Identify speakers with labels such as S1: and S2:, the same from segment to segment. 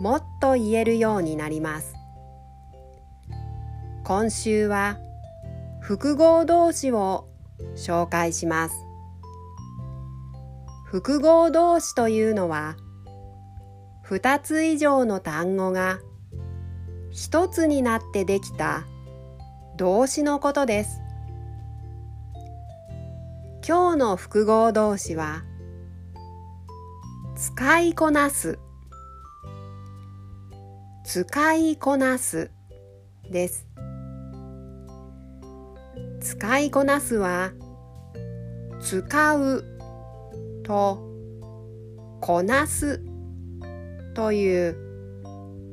S1: もっと言えるようになります。今週は複合動詞を紹介します。複合動詞というのは二つ以上の単語が一つになってできた動詞のことです。今日の複合動詞は使いこなす。使いこなすです。使いこなすは使うとこなすという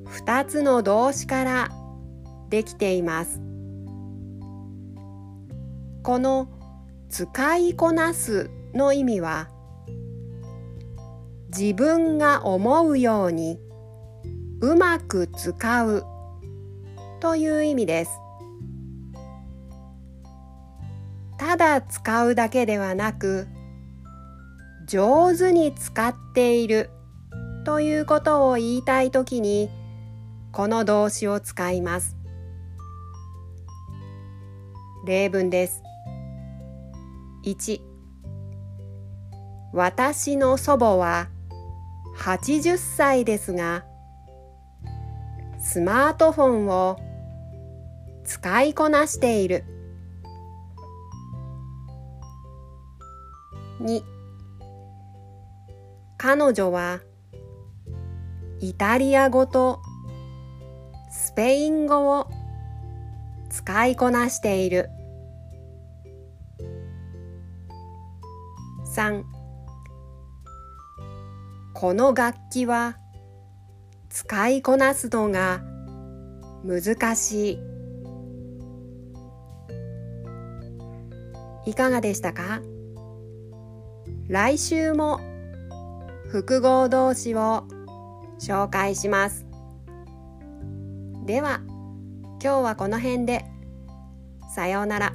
S1: 二つの動詞からできています。この使いこなすの意味は自分が思うようにうまく使うという意味です。ただ使うだけではなく上手に使っているということを言いたいときにこの動詞を使います。例文です。1私の祖母は80歳ですがスマートフォンを使いこなしている。2彼女はイタリア語とスペイン語を使いこなしている。3この楽器は使いこなすのが難しい。いかがでしたか？来週も複合動詞を紹介します。では今日はこの辺で。さようなら。